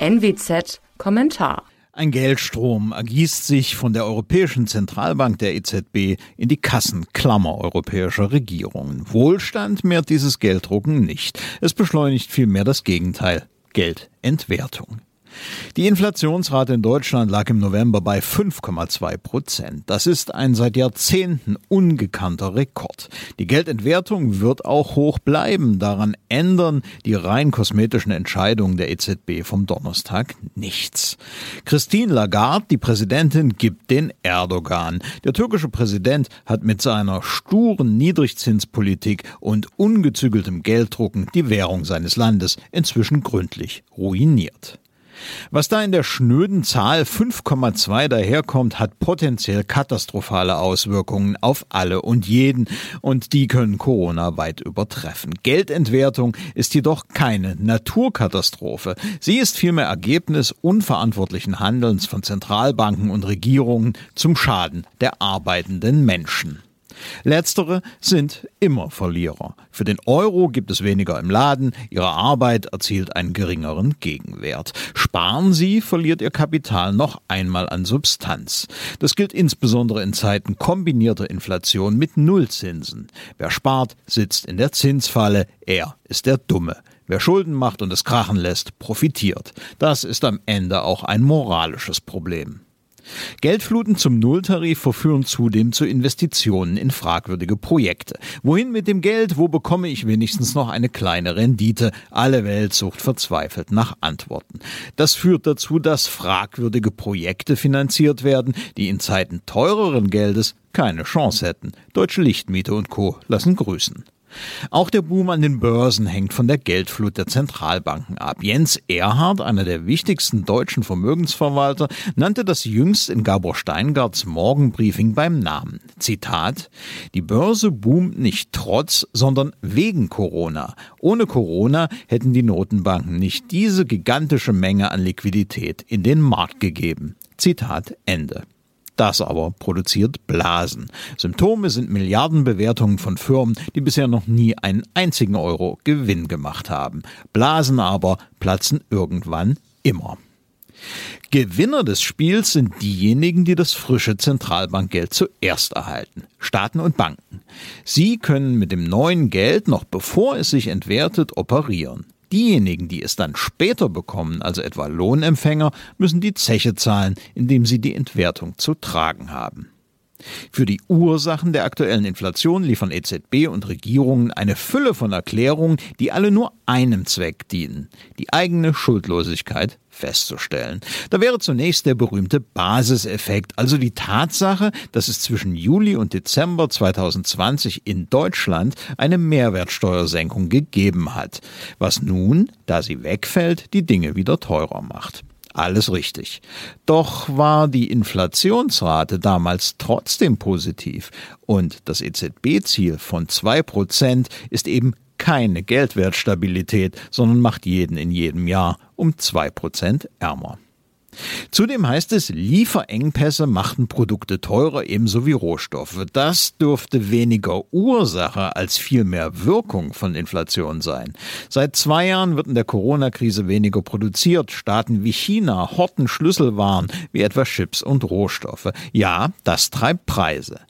NWZ Kommentar ein Geldstrom ergießt sich von der Europäischen Zentralbank der EZB in die Kassenklammer europäischer Regierungen. Wohlstand mehrt dieses Gelddrucken nicht. Es beschleunigt vielmehr das Gegenteil. Geldentwertung. Die Inflationsrate in Deutschland lag im November bei 5,2 Prozent. Das ist ein seit Jahrzehnten ungekannter Rekord. Die Geldentwertung wird auch hoch bleiben. Daran ändern die rein kosmetischen Entscheidungen der EZB vom Donnerstag nichts. Christine Lagarde, die Präsidentin, gibt den Erdogan. Der türkische Präsident hat mit seiner sturen Niedrigzinspolitik und ungezügeltem Gelddrucken die Währung seines Landes inzwischen gründlich ruiniert. Was da in der schnöden Zahl 5,2 daherkommt, hat potenziell katastrophale Auswirkungen auf alle und jeden und die können Corona weit übertreffen. Geldentwertung ist jedoch keine Naturkatastrophe. Sie ist vielmehr Ergebnis unverantwortlichen Handelns von Zentralbanken und Regierungen zum Schaden der arbeitenden Menschen. Letztere sind immer Verlierer. Für den Euro gibt es weniger im Laden, ihre Arbeit erzielt einen geringeren Gegenwert. Sparen Sie, verliert Ihr Kapital noch einmal an Substanz. Das gilt insbesondere in Zeiten kombinierter Inflation mit Nullzinsen. Wer spart, sitzt in der Zinsfalle, er ist der Dumme. Wer Schulden macht und es krachen lässt, profitiert. Das ist am Ende auch ein moralisches Problem. Geldfluten zum Nulltarif verführen zudem zu Investitionen in fragwürdige Projekte. Wohin mit dem Geld? Wo bekomme ich wenigstens noch eine kleine Rendite? Alle Welt sucht verzweifelt nach Antworten. Das führt dazu, dass fragwürdige Projekte finanziert werden, die in Zeiten teureren Geldes keine Chance hätten. Deutsche Lichtmiete und Co. lassen grüßen. Auch der Boom an den Börsen hängt von der Geldflut der Zentralbanken ab. Jens Erhard, einer der wichtigsten deutschen Vermögensverwalter, nannte das jüngst in Gabor Steingarts Morgenbriefing beim Namen. Zitat: Die Börse boomt nicht trotz, sondern wegen Corona. Ohne Corona hätten die Notenbanken nicht diese gigantische Menge an Liquidität in den Markt gegeben. Zitat Ende. Das aber produziert Blasen. Symptome sind Milliardenbewertungen von Firmen, die bisher noch nie einen einzigen Euro Gewinn gemacht haben. Blasen aber platzen irgendwann immer. Gewinner des Spiels sind diejenigen, die das frische Zentralbankgeld zuerst erhalten. Staaten und Banken. Sie können mit dem neuen Geld noch bevor es sich entwertet operieren. Diejenigen, die es dann später bekommen, also etwa Lohnempfänger, müssen die Zeche zahlen, indem sie die Entwertung zu tragen haben. Für die Ursachen der aktuellen Inflation liefern EZB und Regierungen eine Fülle von Erklärungen, die alle nur einem Zweck dienen, die eigene Schuldlosigkeit festzustellen. Da wäre zunächst der berühmte Basiseffekt, also die Tatsache, dass es zwischen Juli und Dezember 2020 in Deutschland eine Mehrwertsteuersenkung gegeben hat, was nun, da sie wegfällt, die Dinge wieder teurer macht. Alles richtig. Doch war die Inflationsrate damals trotzdem positiv und das EZB-Ziel von zwei Prozent ist eben keine Geldwertstabilität, sondern macht jeden in jedem Jahr um zwei Prozent ärmer. Zudem heißt es, Lieferengpässe machten Produkte teurer, ebenso wie Rohstoffe. Das dürfte weniger Ursache als vielmehr Wirkung von Inflation sein. Seit zwei Jahren wird in der Corona-Krise weniger produziert. Staaten wie China horten Schlüsselwaren wie etwa Chips und Rohstoffe. Ja, das treibt Preise.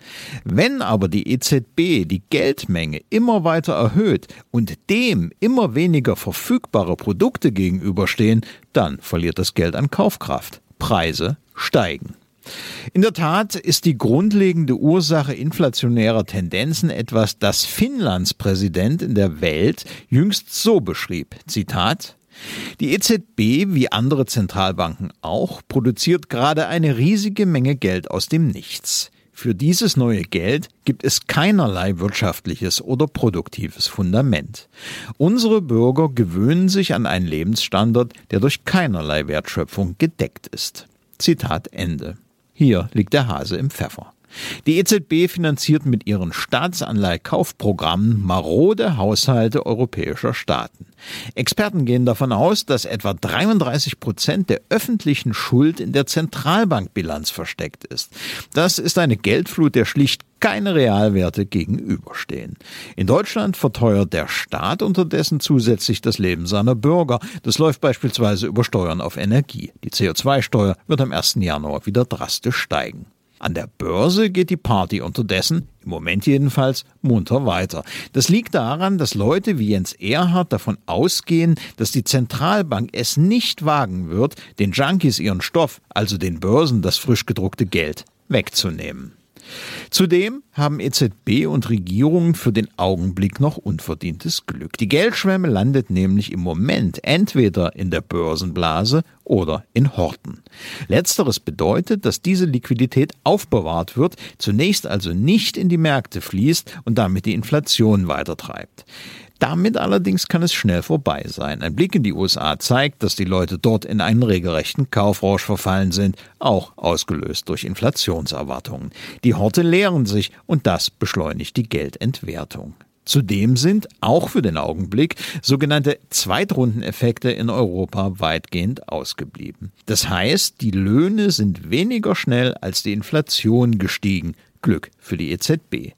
Wenn aber die EZB die Geldmenge immer weiter erhöht und dem immer weniger verfügbare Produkte gegenüberstehen, dann verliert das Geld an Kaufkraft. Preise steigen. In der Tat ist die grundlegende Ursache inflationärer Tendenzen etwas, das Finnlands Präsident in der Welt jüngst so beschrieb. Zitat die EZB, wie andere Zentralbanken auch, produziert gerade eine riesige Menge Geld aus dem Nichts. Für dieses neue Geld gibt es keinerlei wirtschaftliches oder produktives Fundament. Unsere Bürger gewöhnen sich an einen Lebensstandard, der durch keinerlei Wertschöpfung gedeckt ist. Zitat Ende. Hier liegt der Hase im Pfeffer. Die EZB finanziert mit ihren Staatsanleihkaufprogrammen marode Haushalte europäischer Staaten. Experten gehen davon aus, dass etwa 33 Prozent der öffentlichen Schuld in der Zentralbankbilanz versteckt ist. Das ist eine Geldflut, der schlicht keine Realwerte gegenüberstehen. In Deutschland verteuert der Staat unterdessen zusätzlich das Leben seiner Bürger. Das läuft beispielsweise über Steuern auf Energie. Die CO2-Steuer wird am 1. Januar wieder drastisch steigen. An der Börse geht die Party unterdessen, im Moment jedenfalls, munter weiter. Das liegt daran, dass Leute wie Jens Erhard davon ausgehen, dass die Zentralbank es nicht wagen wird, den Junkies ihren Stoff, also den Börsen das frisch gedruckte Geld, wegzunehmen. Zudem haben EZB und Regierungen für den Augenblick noch unverdientes Glück. Die Geldschwemme landet nämlich im Moment entweder in der Börsenblase oder in Horten. Letzteres bedeutet, dass diese Liquidität aufbewahrt wird, zunächst also nicht in die Märkte fließt und damit die Inflation weitertreibt. Damit allerdings kann es schnell vorbei sein. Ein Blick in die USA zeigt, dass die Leute dort in einen regelrechten Kaufrausch verfallen sind, auch ausgelöst durch Inflationserwartungen. Die Horte leeren sich und das beschleunigt die Geldentwertung. Zudem sind auch für den Augenblick sogenannte Zweitrundeneffekte in Europa weitgehend ausgeblieben. Das heißt, die Löhne sind weniger schnell als die Inflation gestiegen. Glück für die EZB.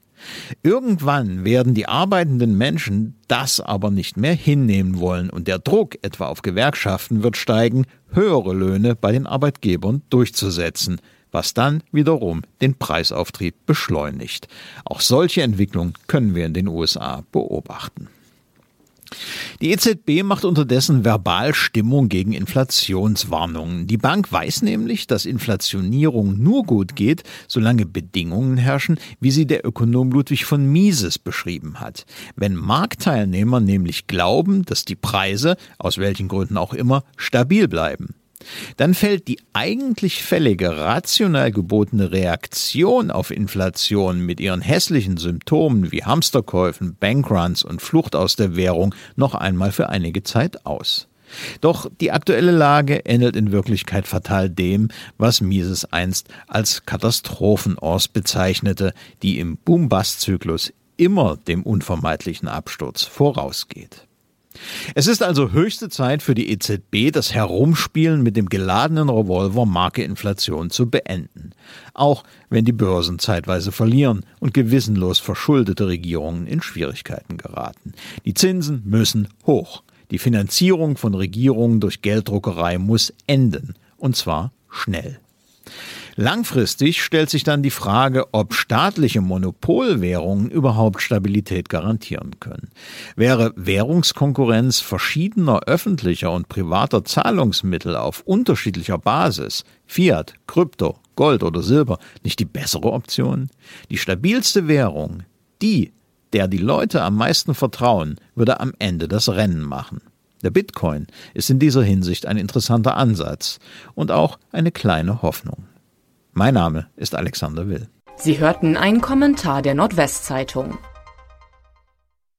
Irgendwann werden die arbeitenden Menschen das aber nicht mehr hinnehmen wollen und der Druck etwa auf Gewerkschaften wird steigen, höhere Löhne bei den Arbeitgebern durchzusetzen, was dann wiederum den Preisauftrieb beschleunigt. Auch solche Entwicklungen können wir in den USA beobachten. Die EZB macht unterdessen verbal Stimmung gegen Inflationswarnungen. Die Bank weiß nämlich, dass Inflationierung nur gut geht, solange Bedingungen herrschen, wie sie der Ökonom Ludwig von Mises beschrieben hat. Wenn Marktteilnehmer nämlich glauben, dass die Preise, aus welchen Gründen auch immer, stabil bleiben dann fällt die eigentlich fällige, rational gebotene Reaktion auf Inflation mit ihren hässlichen Symptomen wie Hamsterkäufen, Bankruns und Flucht aus der Währung noch einmal für einige Zeit aus. Doch die aktuelle Lage ähnelt in Wirklichkeit fatal dem, was Mises einst als Katastrophenors bezeichnete, die im Boom-Bust-Zyklus immer dem unvermeidlichen Absturz vorausgeht. Es ist also höchste Zeit für die EZB, das Herumspielen mit dem geladenen Revolver Marke Inflation zu beenden. Auch wenn die Börsen zeitweise verlieren und gewissenlos verschuldete Regierungen in Schwierigkeiten geraten. Die Zinsen müssen hoch. Die Finanzierung von Regierungen durch Gelddruckerei muss enden. Und zwar schnell. Langfristig stellt sich dann die Frage, ob staatliche Monopolwährungen überhaupt Stabilität garantieren können. Wäre Währungskonkurrenz verschiedener öffentlicher und privater Zahlungsmittel auf unterschiedlicher Basis, Fiat, Krypto, Gold oder Silber, nicht die bessere Option? Die stabilste Währung, die, der die Leute am meisten vertrauen, würde am Ende das Rennen machen. Der Bitcoin ist in dieser Hinsicht ein interessanter Ansatz und auch eine kleine Hoffnung. Mein Name ist Alexander Will. Sie hörten einen Kommentar der Nordwestzeitung.